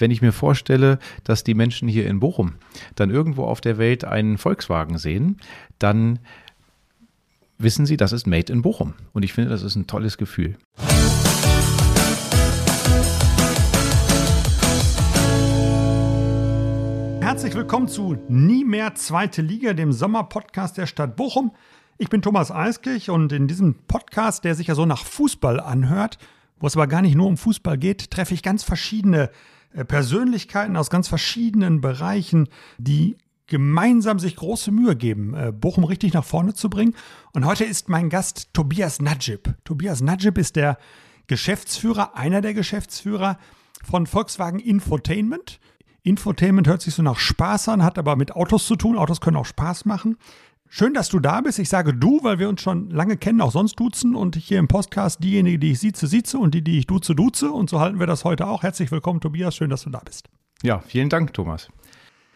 Wenn ich mir vorstelle, dass die Menschen hier in Bochum dann irgendwo auf der Welt einen Volkswagen sehen, dann wissen sie, das ist Made in Bochum. Und ich finde, das ist ein tolles Gefühl. Herzlich willkommen zu Nie mehr zweite Liga, dem Sommerpodcast der Stadt Bochum. Ich bin Thomas Eiskirch und in diesem Podcast, der sich ja so nach Fußball anhört, wo es aber gar nicht nur um Fußball geht, treffe ich ganz verschiedene Persönlichkeiten aus ganz verschiedenen Bereichen, die gemeinsam sich große Mühe geben, äh, Bochum richtig nach vorne zu bringen. Und heute ist mein Gast Tobias Najib. Tobias Najib ist der Geschäftsführer, einer der Geschäftsführer von Volkswagen Infotainment. Infotainment hört sich so nach Spaß an, hat aber mit Autos zu tun. Autos können auch Spaß machen. Schön, dass du da bist. Ich sage du, weil wir uns schon lange kennen, auch sonst duzen. Und hier im Podcast diejenige, die ich sieze, sieze und die, die ich duze, duze. Und so halten wir das heute auch. Herzlich willkommen, Tobias. Schön, dass du da bist. Ja, vielen Dank, Thomas.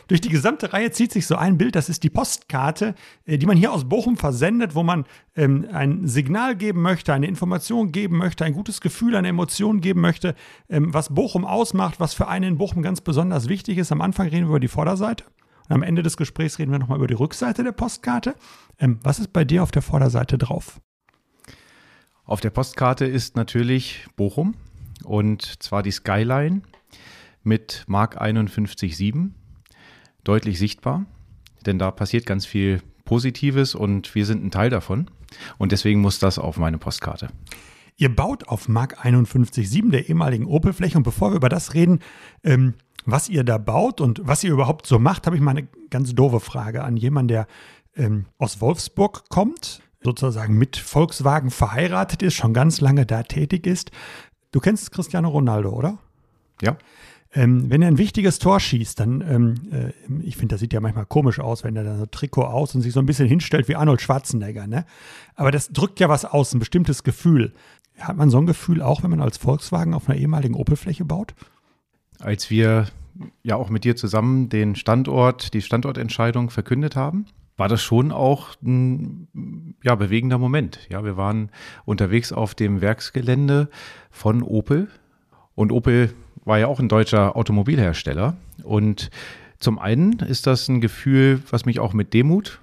Durch die gesamte Reihe zieht sich so ein Bild, das ist die Postkarte, äh, die man hier aus Bochum versendet, wo man ähm, ein Signal geben möchte, eine Information geben möchte, ein gutes Gefühl, eine Emotion geben möchte, ähm, was Bochum ausmacht, was für einen in Bochum ganz besonders wichtig ist. Am Anfang reden wir über die Vorderseite. Und am Ende des Gesprächs reden wir nochmal über die Rückseite der Postkarte. Ähm, was ist bei dir auf der Vorderseite drauf? Auf der Postkarte ist natürlich Bochum und zwar die Skyline mit Mark 51.7 deutlich sichtbar, denn da passiert ganz viel Positives und wir sind ein Teil davon und deswegen muss das auf meine Postkarte. Ihr baut auf Mark 51.7 der ehemaligen Opel-Fläche und bevor wir über das reden, ähm, was ihr da baut und was ihr überhaupt so macht, habe ich mal eine ganz doofe Frage an jemanden, der ähm, aus Wolfsburg kommt, sozusagen mit Volkswagen verheiratet ist, schon ganz lange da tätig ist. Du kennst Cristiano Ronaldo, oder? Ja. Ähm, wenn er ein wichtiges Tor schießt, dann, ähm, äh, ich finde, das sieht ja manchmal komisch aus, wenn er da so Trikot aus und sich so ein bisschen hinstellt wie Arnold Schwarzenegger, ne? Aber das drückt ja was aus, ein bestimmtes Gefühl. Hat man so ein Gefühl auch, wenn man als Volkswagen auf einer ehemaligen Opel-Fläche baut? Als wir ja auch mit dir zusammen den Standort, die Standortentscheidung verkündet haben, war das schon auch ein ja, bewegender Moment. Ja, wir waren unterwegs auf dem Werksgelände von Opel und Opel war ja auch ein deutscher Automobilhersteller und zum einen ist das ein Gefühl, was mich auch mit Demut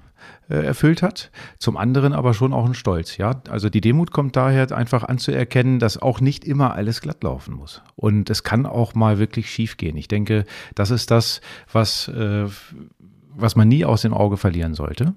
erfüllt hat, zum anderen aber schon auch ein Stolz. Ja, also die Demut kommt daher einfach anzuerkennen, dass auch nicht immer alles glatt laufen muss und es kann auch mal wirklich schief gehen. Ich denke, das ist das, was äh, was man nie aus dem Auge verlieren sollte.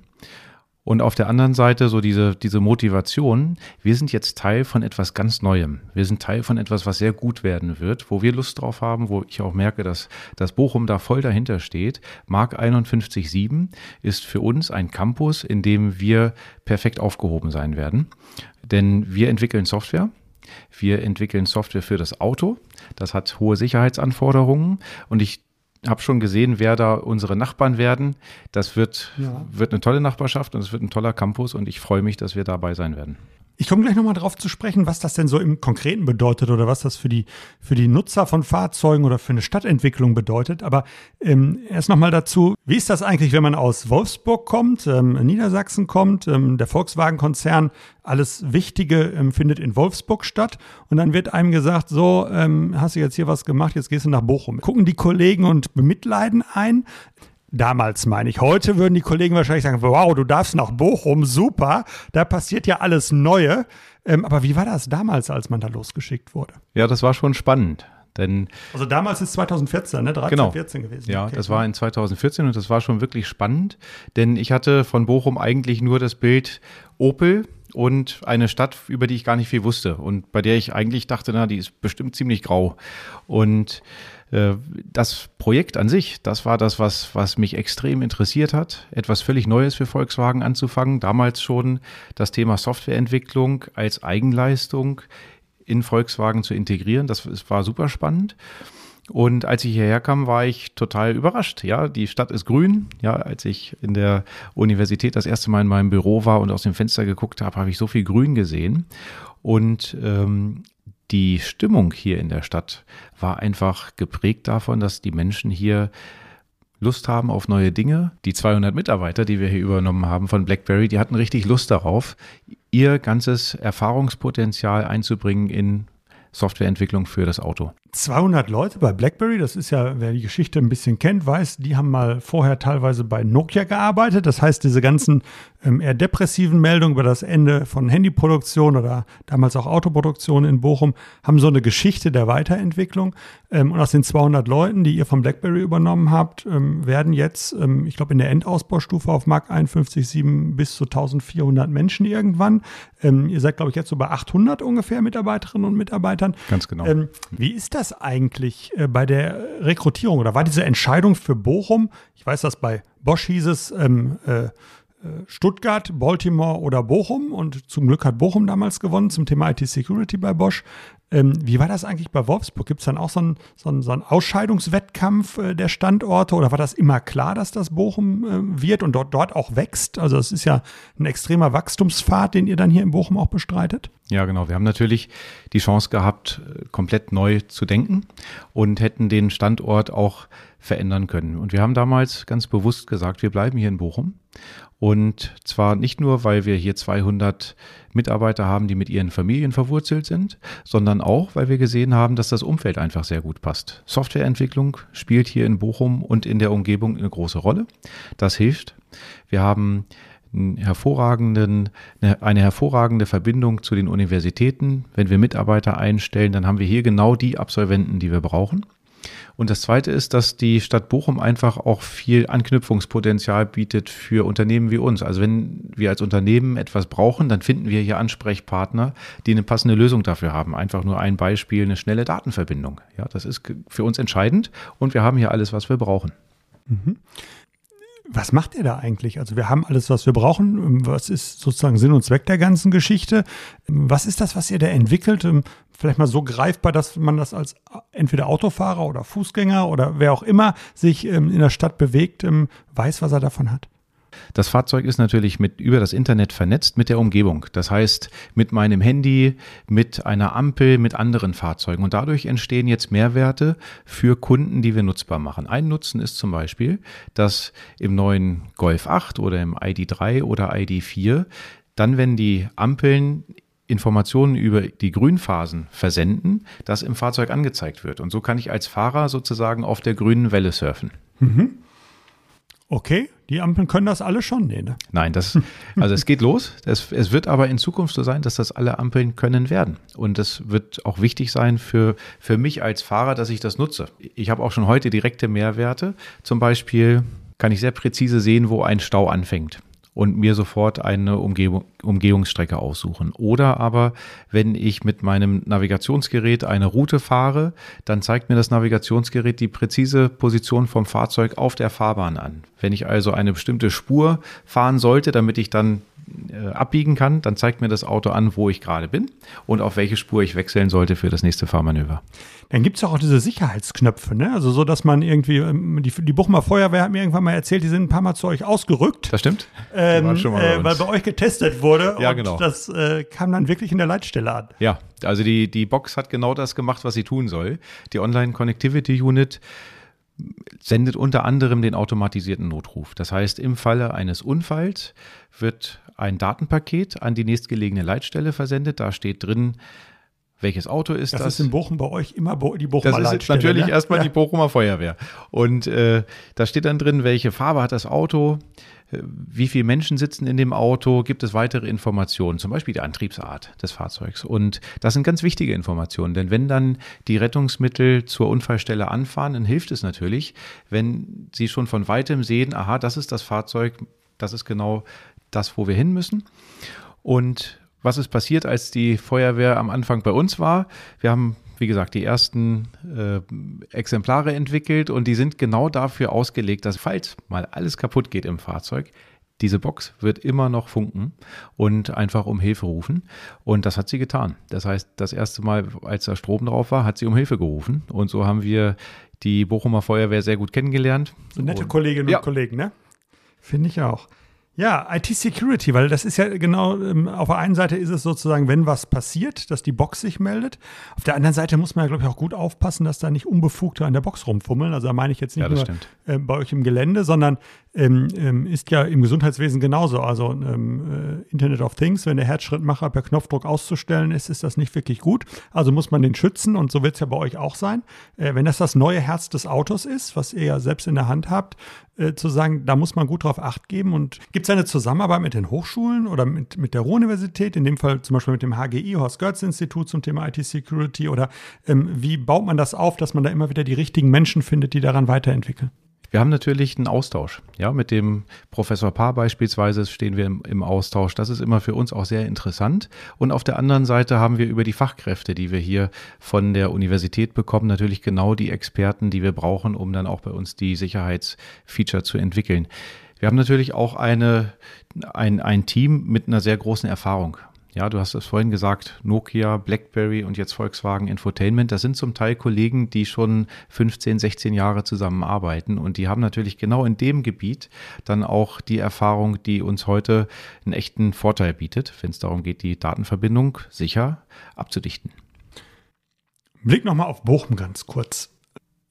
Und auf der anderen Seite so diese, diese Motivation, wir sind jetzt Teil von etwas ganz Neuem. Wir sind Teil von etwas, was sehr gut werden wird, wo wir Lust drauf haben, wo ich auch merke, dass dass Bochum da voll dahinter steht. Mark 51.7 ist für uns ein Campus, in dem wir perfekt aufgehoben sein werden. Denn wir entwickeln Software. Wir entwickeln Software für das Auto. Das hat hohe Sicherheitsanforderungen. Und ich habe schon gesehen, wer da unsere Nachbarn werden. Das wird, ja. wird eine tolle Nachbarschaft und es wird ein toller Campus und ich freue mich, dass wir dabei sein werden. Ich komme gleich nochmal drauf zu sprechen, was das denn so im Konkreten bedeutet oder was das für die, für die Nutzer von Fahrzeugen oder für eine Stadtentwicklung bedeutet. Aber ähm, erst nochmal dazu, wie ist das eigentlich, wenn man aus Wolfsburg kommt, ähm, Niedersachsen kommt, ähm, der Volkswagen-Konzern, alles Wichtige ähm, findet in Wolfsburg statt und dann wird einem gesagt, so, ähm, hast du jetzt hier was gemacht, jetzt gehst du nach Bochum. Gucken die Kollegen und bemitleiden ein. Damals meine ich. Heute würden die Kollegen wahrscheinlich sagen, wow, du darfst nach Bochum, super, da passiert ja alles Neue. Ähm, aber wie war das damals, als man da losgeschickt wurde? Ja, das war schon spannend. Denn, also damals ist 2014, ne? 13, genau. 14 gewesen. Ja, okay. das war in 2014 und das war schon wirklich spannend, denn ich hatte von Bochum eigentlich nur das Bild Opel und eine Stadt, über die ich gar nicht viel wusste und bei der ich eigentlich dachte, na, die ist bestimmt ziemlich grau. Und das Projekt an sich, das war das, was, was mich extrem interessiert hat, etwas völlig Neues für Volkswagen anzufangen. Damals schon das Thema Softwareentwicklung als Eigenleistung in Volkswagen zu integrieren. Das, das war super spannend. Und als ich hierher kam, war ich total überrascht. Ja, die Stadt ist grün. Ja, als ich in der Universität das erste Mal in meinem Büro war und aus dem Fenster geguckt habe, habe ich so viel Grün gesehen. Und ähm, die Stimmung hier in der Stadt war einfach geprägt davon, dass die Menschen hier Lust haben auf neue Dinge. Die 200 Mitarbeiter, die wir hier übernommen haben von BlackBerry, die hatten richtig Lust darauf, ihr ganzes Erfahrungspotenzial einzubringen in Softwareentwicklung für das Auto. 200 Leute bei BlackBerry, das ist ja, wer die Geschichte ein bisschen kennt, weiß, die haben mal vorher teilweise bei Nokia gearbeitet. Das heißt, diese ganzen ähm, eher depressiven Meldungen über das Ende von Handyproduktion oder damals auch Autoproduktion in Bochum haben so eine Geschichte der Weiterentwicklung. Ähm, und aus den 200 Leuten, die ihr von BlackBerry übernommen habt, ähm, werden jetzt, ähm, ich glaube, in der Endausbaustufe auf Mark 51.7 bis zu 1400 Menschen irgendwann. Ähm, ihr seid, glaube ich, jetzt so bei 800 ungefähr Mitarbeiterinnen und Mitarbeitern. Ganz genau. Ähm, wie ist das eigentlich äh, bei der Rekrutierung oder war diese Entscheidung für Bochum? Ich weiß, dass bei Bosch hieß es ähm, äh, äh Stuttgart, Baltimore oder Bochum und zum Glück hat Bochum damals gewonnen zum Thema IT-Security bei Bosch. Ähm, wie war das eigentlich bei Wolfsburg? Gibt es dann auch so einen, so einen, so einen Ausscheidungswettkampf äh, der Standorte oder war das immer klar, dass das Bochum äh, wird und dort, dort auch wächst? Also es ist ja ein extremer Wachstumspfad, den ihr dann hier in Bochum auch bestreitet. Ja, genau. Wir haben natürlich die Chance gehabt, äh, komplett neu zu denken und hätten den Standort auch verändern können. Und wir haben damals ganz bewusst gesagt, wir bleiben hier in Bochum. Und zwar nicht nur, weil wir hier 200 Mitarbeiter haben, die mit ihren Familien verwurzelt sind, sondern auch, weil wir gesehen haben, dass das Umfeld einfach sehr gut passt. Softwareentwicklung spielt hier in Bochum und in der Umgebung eine große Rolle. Das hilft. Wir haben hervorragenden, eine hervorragende Verbindung zu den Universitäten. Wenn wir Mitarbeiter einstellen, dann haben wir hier genau die Absolventen, die wir brauchen. Und das Zweite ist, dass die Stadt Bochum einfach auch viel Anknüpfungspotenzial bietet für Unternehmen wie uns. Also wenn wir als Unternehmen etwas brauchen, dann finden wir hier Ansprechpartner, die eine passende Lösung dafür haben. Einfach nur ein Beispiel, eine schnelle Datenverbindung. Ja, das ist für uns entscheidend und wir haben hier alles, was wir brauchen. Mhm. Was macht ihr da eigentlich? Also wir haben alles, was wir brauchen. Was ist sozusagen Sinn und Zweck der ganzen Geschichte? Was ist das, was ihr da entwickelt? Vielleicht mal so greifbar, dass man das als entweder Autofahrer oder Fußgänger oder wer auch immer sich ähm, in der Stadt bewegt, ähm, weiß, was er davon hat. Das Fahrzeug ist natürlich mit über das Internet vernetzt mit der Umgebung. Das heißt, mit meinem Handy, mit einer Ampel, mit anderen Fahrzeugen. Und dadurch entstehen jetzt Mehrwerte für Kunden, die wir nutzbar machen. Ein Nutzen ist zum Beispiel, dass im neuen Golf 8 oder im ID3 oder ID4 dann, wenn die Ampeln Informationen über die Grünphasen versenden, das im Fahrzeug angezeigt wird. Und so kann ich als Fahrer sozusagen auf der grünen Welle surfen. Mhm. Okay, die Ampeln können das alle schon? Nee, ne? Nein, das, also es geht los. Es, es wird aber in Zukunft so sein, dass das alle Ampeln können werden. Und es wird auch wichtig sein für, für mich als Fahrer, dass ich das nutze. Ich habe auch schon heute direkte Mehrwerte. Zum Beispiel kann ich sehr präzise sehen, wo ein Stau anfängt und mir sofort eine Umgebung, Umgehungsstrecke aussuchen. Oder aber, wenn ich mit meinem Navigationsgerät eine Route fahre, dann zeigt mir das Navigationsgerät die präzise Position vom Fahrzeug auf der Fahrbahn an. Wenn ich also eine bestimmte Spur fahren sollte, damit ich dann äh, abbiegen kann, dann zeigt mir das Auto an, wo ich gerade bin und auf welche Spur ich wechseln sollte für das nächste Fahrmanöver. Dann gibt es auch diese Sicherheitsknöpfe, ne? Also so, dass man irgendwie, ähm, die, die Bochumer Feuerwehr hat mir irgendwann mal erzählt, die sind ein paar Mal zu euch ausgerückt. Das stimmt. Ähm, äh, weil bei euch getestet wurde. Ja, genau. Das äh, kam dann wirklich in der Leitstelle an. Ja, also die, die Box hat genau das gemacht, was sie tun soll. Die Online Connectivity Unit sendet unter anderem den automatisierten Notruf. Das heißt, im Falle eines Unfalls wird ein Datenpaket an die nächstgelegene Leitstelle versendet. Da steht drin, welches Auto ist das? Das ist in Bochum bei euch immer die Bochumer Das ist natürlich ne? erstmal ja. die Bochumer Feuerwehr. Und äh, da steht dann drin, welche Farbe hat das Auto, äh, wie viele Menschen sitzen in dem Auto, gibt es weitere Informationen, zum Beispiel die Antriebsart des Fahrzeugs. Und das sind ganz wichtige Informationen, denn wenn dann die Rettungsmittel zur Unfallstelle anfahren, dann hilft es natürlich, wenn sie schon von weitem sehen, aha, das ist das Fahrzeug, das ist genau das, wo wir hin müssen. Und was ist passiert, als die Feuerwehr am Anfang bei uns war? Wir haben, wie gesagt, die ersten äh, Exemplare entwickelt und die sind genau dafür ausgelegt, dass falls mal alles kaputt geht im Fahrzeug, diese Box wird immer noch funken und einfach um Hilfe rufen. Und das hat sie getan. Das heißt, das erste Mal, als da Strom drauf war, hat sie um Hilfe gerufen. Und so haben wir die Bochumer Feuerwehr sehr gut kennengelernt. So nette Kolleginnen und Kollegen, ne? Finde ich auch. Ja, IT-Security, weil das ist ja genau, ähm, auf der einen Seite ist es sozusagen, wenn was passiert, dass die Box sich meldet. Auf der anderen Seite muss man ja, glaube ich, auch gut aufpassen, dass da nicht Unbefugte an der Box rumfummeln. Also da meine ich jetzt nicht Ja, nur stimmt. äh, bei euch im Gelände, sondern ähm, ähm, ist ja im Gesundheitswesen genauso. Also ähm, äh, Internet of Things, wenn der Herzschrittmacher per Knopfdruck auszustellen ist, ist das nicht wirklich gut. Also muss man den schützen und so wird es ja bei euch auch sein. Äh, wenn das das neue Herz des Autos ist, was ihr ja selbst in der Hand habt, äh, zu sagen, da muss man gut drauf Acht geben. Und gibt es eine Zusammenarbeit mit den Hochschulen oder mit, mit der Ruhr-Universität, in dem Fall zum Beispiel mit dem HGI, Horst Götz Institut zum Thema IT-Security? Oder ähm, wie baut man das auf, dass man da immer wieder die richtigen Menschen findet, die daran weiterentwickeln? Wir haben natürlich einen Austausch. Ja, mit dem Professor Paar beispielsweise stehen wir im, im, Austausch. Das ist immer für uns auch sehr interessant. Und auf der anderen Seite haben wir über die Fachkräfte, die wir hier von der Universität bekommen, natürlich genau die Experten, die wir brauchen, um dann auch bei uns die Sicherheitsfeature zu entwickeln. Wir haben natürlich auch eine, ein, ein Team mit einer sehr großen Erfahrung. Ja, du hast es vorhin gesagt, Nokia, BlackBerry und jetzt Volkswagen Infotainment, das sind zum Teil Kollegen, die schon 15, 16 Jahre zusammenarbeiten und die haben natürlich genau in dem Gebiet dann auch die Erfahrung, die uns heute einen echten Vorteil bietet, wenn es darum geht, die Datenverbindung sicher abzudichten. Blick nochmal auf Bochum ganz kurz.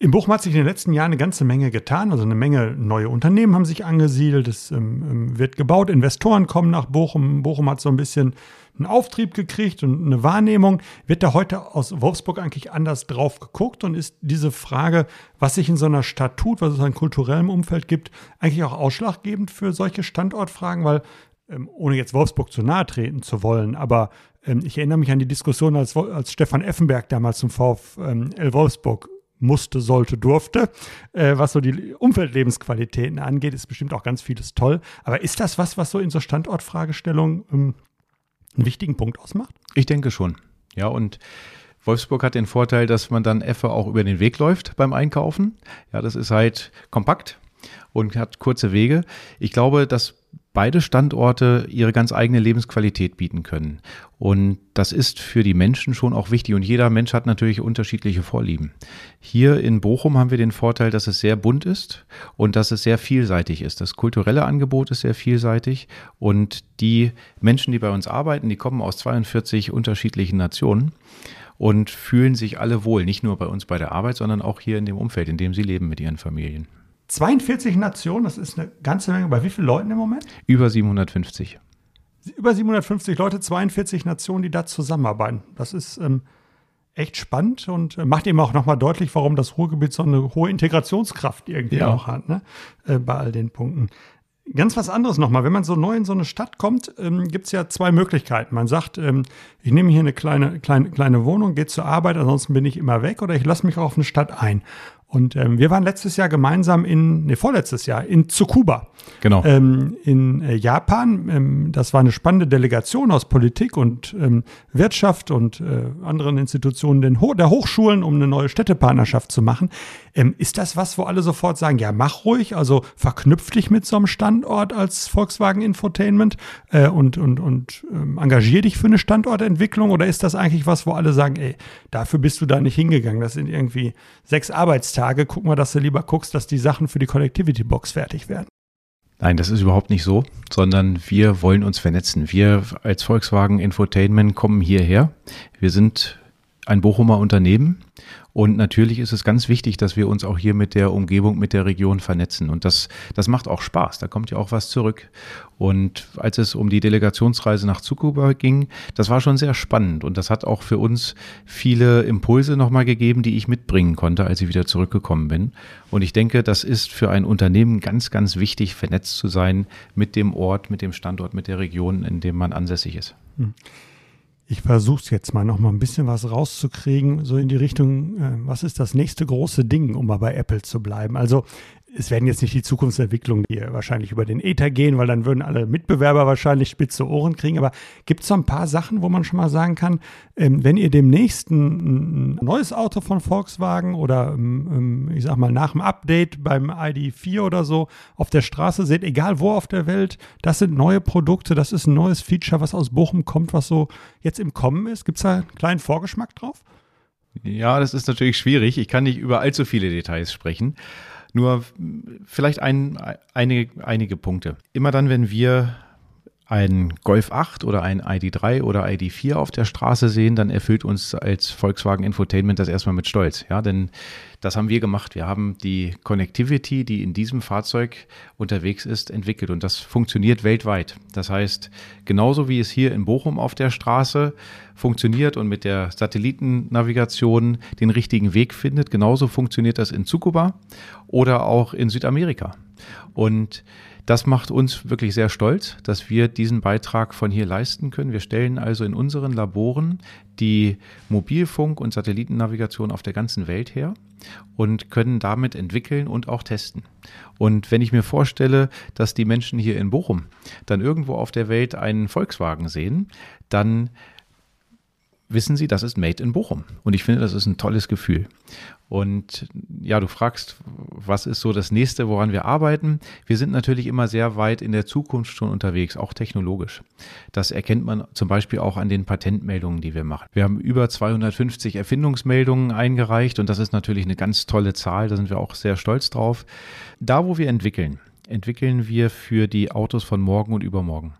In Bochum hat sich in den letzten Jahren eine ganze Menge getan. Also eine Menge neue Unternehmen haben sich angesiedelt. Es ähm, wird gebaut. Investoren kommen nach Bochum. Bochum hat so ein bisschen einen Auftrieb gekriegt und eine Wahrnehmung. Wird da heute aus Wolfsburg eigentlich anders drauf geguckt? Und ist diese Frage, was sich in so einer Stadt tut, was es an kulturellem Umfeld gibt, eigentlich auch ausschlaggebend für solche Standortfragen? Weil, ähm, ohne jetzt Wolfsburg zu nahe treten zu wollen, aber ähm, ich erinnere mich an die Diskussion, als, als Stefan Effenberg damals zum VfL Wolfsburg musste, sollte, durfte. Äh, was so die Umfeldlebensqualitäten angeht, ist bestimmt auch ganz vieles toll. Aber ist das was, was so in so Standortfragestellungen ähm, einen wichtigen Punkt ausmacht? Ich denke schon. Ja, und Wolfsburg hat den Vorteil, dass man dann Effe auch über den Weg läuft beim Einkaufen. Ja, das ist halt kompakt und hat kurze Wege. Ich glaube, dass beide Standorte ihre ganz eigene Lebensqualität bieten können. Und das ist für die Menschen schon auch wichtig. Und jeder Mensch hat natürlich unterschiedliche Vorlieben. Hier in Bochum haben wir den Vorteil, dass es sehr bunt ist und dass es sehr vielseitig ist. Das kulturelle Angebot ist sehr vielseitig. Und die Menschen, die bei uns arbeiten, die kommen aus 42 unterschiedlichen Nationen und fühlen sich alle wohl. Nicht nur bei uns bei der Arbeit, sondern auch hier in dem Umfeld, in dem sie leben mit ihren Familien. 42 Nationen, das ist eine ganze Menge. Bei wie vielen Leuten im Moment? Über 750. Über 750 Leute, 42 Nationen, die da zusammenarbeiten. Das ist ähm, echt spannend und äh, macht eben auch nochmal deutlich, warum das Ruhrgebiet so eine hohe Integrationskraft irgendwie ja. auch hat, ne? Äh, bei all den Punkten. Ganz was anderes nochmal. Wenn man so neu in so eine Stadt kommt, ähm, gibt es ja zwei Möglichkeiten. Man sagt, ähm, ich nehme hier eine kleine, kleine, kleine Wohnung, gehe zur Arbeit, ansonsten bin ich immer weg oder ich lasse mich auch auf eine Stadt ein. Und ähm, wir waren letztes Jahr gemeinsam in, nee, vorletztes Jahr in Tsukuba. Genau. Ähm, in äh, Japan. Ähm, das war eine spannende Delegation aus Politik und ähm, Wirtschaft und äh, anderen Institutionen den Ho der Hochschulen, um eine neue Städtepartnerschaft zu machen. Ähm, ist das was, wo alle sofort sagen, ja, mach ruhig, also verknüpf dich mit so einem Standort als Volkswagen Infotainment äh, und, und, und ähm, engagier dich für eine Standortentwicklung? Oder ist das eigentlich was, wo alle sagen, ey, dafür bist du da nicht hingegangen? Das sind irgendwie sechs Arbeitstage. Tage, guck mal, dass du lieber guckst, dass die Sachen für die Connectivity Box fertig werden. Nein, das ist überhaupt nicht so, sondern wir wollen uns vernetzen. Wir als Volkswagen Infotainment kommen hierher. Wir sind ein Bochumer Unternehmen und natürlich ist es ganz wichtig, dass wir uns auch hier mit der Umgebung, mit der Region vernetzen. Und das, das macht auch Spaß. Da kommt ja auch was zurück. Und als es um die Delegationsreise nach Tsukuba ging, das war schon sehr spannend. Und das hat auch für uns viele Impulse nochmal gegeben, die ich mitbringen konnte, als ich wieder zurückgekommen bin. Und ich denke, das ist für ein Unternehmen ganz, ganz wichtig, vernetzt zu sein mit dem Ort, mit dem Standort, mit der Region, in dem man ansässig ist. Hm. Ich versuche es jetzt mal noch mal ein bisschen was rauszukriegen, so in die Richtung, äh, was ist das nächste große Ding, um mal bei Apple zu bleiben? Also es werden jetzt nicht die Zukunftsentwicklungen, die wahrscheinlich über den Ether gehen, weil dann würden alle Mitbewerber wahrscheinlich spitze Ohren kriegen. Aber gibt es so ein paar Sachen, wo man schon mal sagen kann, ähm, wenn ihr demnächst ein, ein, neues Auto von Volkswagen oder ähm, ähm ich sag mal nach dem Update beim ID4 oder so auf der Straße seht, egal wo auf der Welt, das sind neue Produkte, das ist ein neues Feature, was aus Bochum kommt, was so jetzt im Kommen ist. Gibt es da einen kleinen Vorgeschmack drauf? Ja, das ist natürlich schwierig. Ich kann nicht über allzu viele Details sprechen. Nur vielleicht ein, einige, einige Punkte. Immer dann, wenn wir ein Golf 8 oder ein ID3 oder ID4 auf der Straße sehen, dann erfüllt uns als Volkswagen Infotainment das erstmal mit Stolz. Ja, denn das haben wir gemacht. Wir haben die Connectivity, die in diesem Fahrzeug unterwegs ist, entwickelt und das funktioniert weltweit. Das heißt, genauso wie es hier in Bochum auf der Straße funktioniert und mit der Satellitennavigation den richtigen Weg findet, genauso funktioniert das in Tsukuba oder auch in Südamerika. Und das macht uns wirklich sehr stolz, dass wir diesen Beitrag von hier leisten können. Wir stellen also in unseren Laboren die Mobilfunk- und Satellitennavigation auf der ganzen Welt her und können damit entwickeln und auch testen. Und wenn ich mir vorstelle, dass die Menschen hier in Bochum dann irgendwo auf der Welt einen Volkswagen sehen, dann wissen sie, das ist Made in Bochum. Und ich finde, das ist ein tolles Gefühl. Und ja, du fragst, was ist so das nächste, woran wir arbeiten? Wir sind natürlich immer sehr weit in der Zukunft schon unterwegs, auch technologisch. Das erkennt man zum Beispiel auch an den Patentmeldungen, die wir machen. Wir haben über 250 Erfindungsmeldungen eingereicht und das ist natürlich eine ganz tolle Zahl. Da sind wir auch sehr stolz drauf. Da, wo wir entwickeln, entwickeln wir für die Autos von morgen und übermorgen.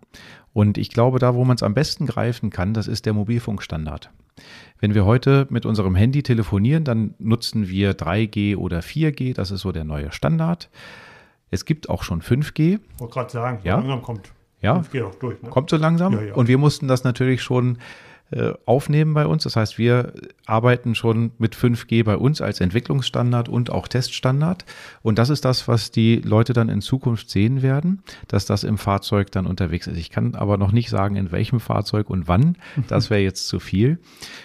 Und ich glaube, da, wo man es am besten greifen kann, das ist der Mobilfunkstandard. Wenn wir heute mit unserem Handy telefonieren, dann nutzen wir 3G oder 4G, das ist so der neue Standard. Es gibt auch schon 5G. Ich wollte gerade sagen, ja. langsam kommt ja. 5G auch durch. Ne? Kommt so langsam. Ja, ja. Und wir mussten das natürlich schon aufnehmen bei uns. Das heißt, wir arbeiten schon mit 5G bei uns als Entwicklungsstandard und auch Teststandard. Und das ist das, was die Leute dann in Zukunft sehen werden, dass das im Fahrzeug dann unterwegs ist. Ich kann aber noch nicht sagen, in welchem Fahrzeug und wann. Das wäre jetzt zu viel.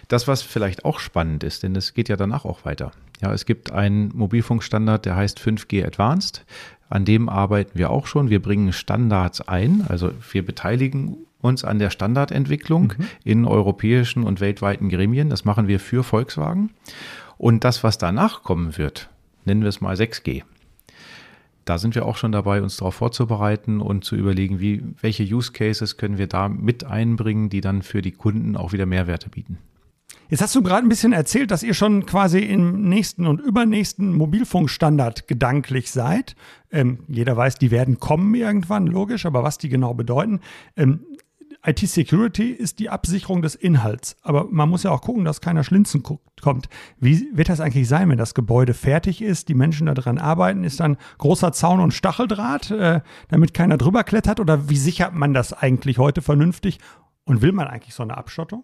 Das, was vielleicht auch spannend ist, denn es geht ja danach auch weiter. Ja, es gibt einen Mobilfunkstandard, der heißt 5G Advanced. An dem arbeiten wir auch schon. Wir bringen Standards ein, also wir beteiligen uns an der Standardentwicklung mhm. in europäischen und weltweiten Gremien. Das machen wir für Volkswagen. Und das, was danach kommen wird, nennen wir es mal 6G. Da sind wir auch schon dabei, uns darauf vorzubereiten und zu überlegen, wie, welche Use Cases können wir da mit einbringen, die dann für die Kunden auch wieder Mehrwerte bieten. Jetzt hast du gerade ein bisschen erzählt, dass ihr schon quasi im nächsten und übernächsten Mobilfunkstandard gedanklich seid. Ähm, jeder weiß, die werden kommen irgendwann, logisch, aber was die genau bedeuten. Ähm, IT-Security ist die Absicherung des Inhalts. Aber man muss ja auch gucken, dass keiner Schlinzen kommt. Wie wird das eigentlich sein, wenn das Gebäude fertig ist, die Menschen daran arbeiten? Ist dann großer Zaun und Stacheldraht, äh, damit keiner drüber klettert? Oder wie sichert man das eigentlich heute vernünftig? Und will man eigentlich so eine Abschottung?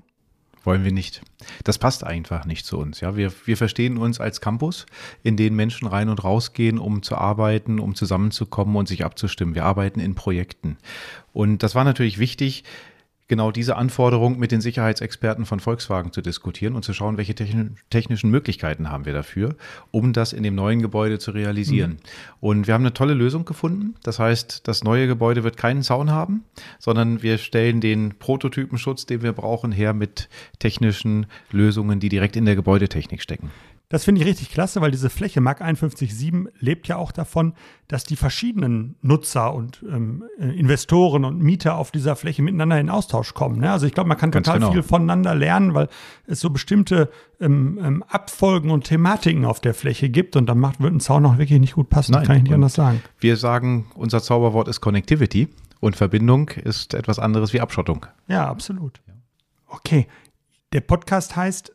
Wollen wir nicht. Das passt einfach nicht zu uns. Ja, wir, wir verstehen uns als Campus, in den Menschen rein und rausgehen, um zu arbeiten, um zusammenzukommen und sich abzustimmen. Wir arbeiten in Projekten. Und das war natürlich wichtig, genau diese Anforderung mit den Sicherheitsexperten von Volkswagen zu diskutieren und zu schauen, welche technischen Möglichkeiten haben wir dafür, um das in dem neuen Gebäude zu realisieren. Mhm. Und wir haben eine tolle Lösung gefunden. Das heißt, das neue Gebäude wird keinen Zaun haben, sondern wir stellen den Prototypenschutz, den wir brauchen, her mit technischen Lösungen, die direkt in der Gebäudetechnik stecken. Das finde ich richtig klasse, weil diese Fläche Mark 51.7 lebt ja auch davon, dass die verschiedenen Nutzer und ähm, äh, Investoren und Mieter auf dieser Fläche miteinander in Austausch kommen. Ne? Also ich glaube, man kann Ganz total genau. viel voneinander lernen, weil es so bestimmte ähm, ähm, Abfolgen und Thematiken auf der Fläche gibt und dann macht, wird ein Zaun auch wirklich nicht gut passen. Nein, kann ich nicht anders sagen. Wir sagen, unser Zauberwort ist Connectivity und Verbindung ist etwas anderes wie Abschottung. Ja, absolut. Okay, der Podcast heißt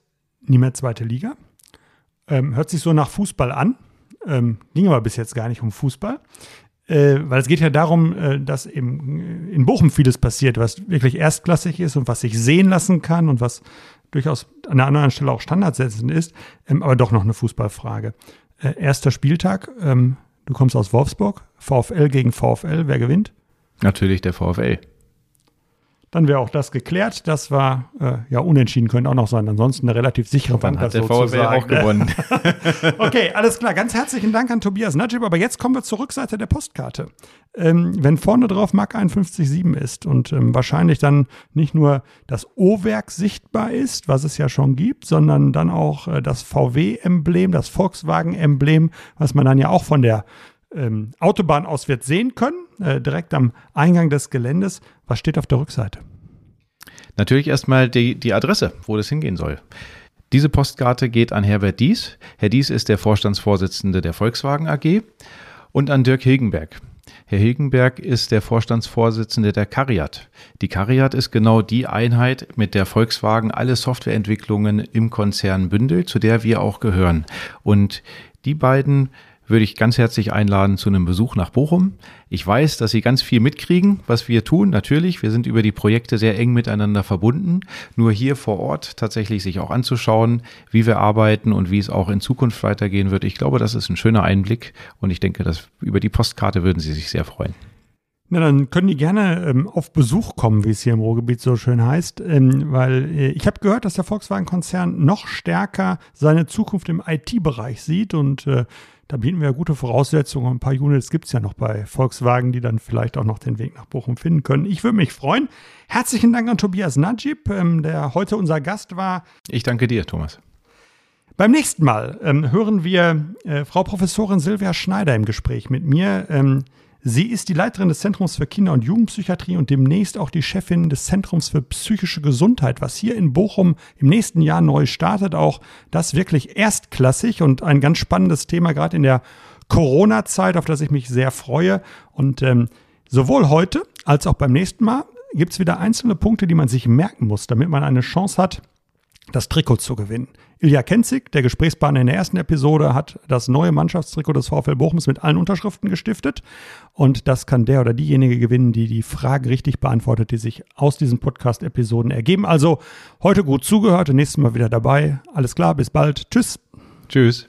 Nie mehr zweite Liga. Ähm, hört sich so nach Fußball an. Ähm, ging aber bis jetzt gar nicht um Fußball. Äh, weil es geht ja darum, äh, dass eben in Bochum vieles passiert, was wirklich erstklassig ist und was sich sehen lassen kann und was durchaus an der anderen Stelle auch standardsetzend ist, ähm, aber doch noch eine Fußballfrage. Äh, erster Spieltag, ähm, du kommst aus Wolfsburg, VfL gegen VfL, wer gewinnt? Natürlich der VfL. Dann wäre auch das geklärt. Das war äh, ja unentschieden, könnte auch noch sein. Ansonsten eine relativ sichere Dann hat der VfL auch gewonnen. okay, alles klar. Ganz herzlichen Dank an Tobias Najib. Aber jetzt kommen wir zur Rückseite der Postkarte. Ähm, wenn vorne drauf Mark 51.7 ist und ähm, wahrscheinlich dann nicht nur das O-Werk sichtbar ist, was es ja schon gibt, sondern dann auch äh, das VW-Emblem, das Volkswagen-Emblem, was man dann ja auch von der ähm, Autobahn aus sehen können, äh, direkt am Eingang des Geländes. Was steht auf der Rückseite? Natürlich erstmal die, die Adresse, wo das hingehen soll. Diese Postkarte geht an Herbert Dies. Herr Dies ist der Vorstandsvorsitzende der Volkswagen AG und an Dirk Hilgenberg. Herr Hilgenberg ist der Vorstandsvorsitzende der Cariat. Die Cariat ist genau die Einheit, mit der Volkswagen alle Softwareentwicklungen im Konzern bündelt, zu der wir auch gehören. Und die beiden würde ich ganz herzlich einladen zu einem Besuch nach Bochum. Ich weiß, dass Sie ganz viel mitkriegen, was wir tun. Natürlich, wir sind über die Projekte sehr eng miteinander verbunden. Nur hier vor Ort tatsächlich sich auch anzuschauen, wie wir arbeiten und wie es auch in Zukunft weitergehen wird. Ich glaube, das ist ein schöner Einblick und ich denke, dass über die Postkarte würden Sie sich sehr freuen. Na, dann können die gerne ähm, auf Besuch kommen, wie es hier im Ruhrgebiet so schön heißt, ähm, weil äh, ich habe gehört, dass der Volkswagen-Konzern noch stärker seine Zukunft im IT-Bereich sieht und äh, da bieten wir ja gute Voraussetzungen. Ein paar Units gibt es ja noch bei Volkswagen, die dann vielleicht auch noch den Weg nach Bochum finden können. Ich würde mich freuen. Herzlichen Dank an Tobias Najib, ähm, der heute unser Gast war. Ich danke dir, Thomas. Beim nächsten Mal ähm, hören wir äh, Frau Professorin Silvia Schneider im Gespräch mit mir. Sie ist die Leiterin des Zentrums für Kinder- und Jugendpsychiatrie und demnächst auch die Chefin des Zentrums für psychische Gesundheit, was hier in Bochum im nächsten Jahr neu startet. Auch das wirklich erstklassig und ein ganz spannendes Thema, gerade in der Corona-Zeit, auf das ich mich sehr freue. Und ähm, sowohl heute als auch beim nächsten Mal gibt es wieder einzelne Punkte, die man sich merken muss, damit man eine Chance hat, das Trikot zu gewinnen. Ilja Kenzig, der Gesprächspartner in der ersten Episode, hat das neue Mannschaftstrikot des VfL Bochums mit allen Unterschriften gestiftet. Und das kann der oder diejenige gewinnen, die die Fragen richtig beantwortet, die sich aus diesen Podcast-Episoden ergeben. Also heute gut zugehört und nächstes Mal wieder dabei. Alles klar, bis bald. Tschüss. Tschüss.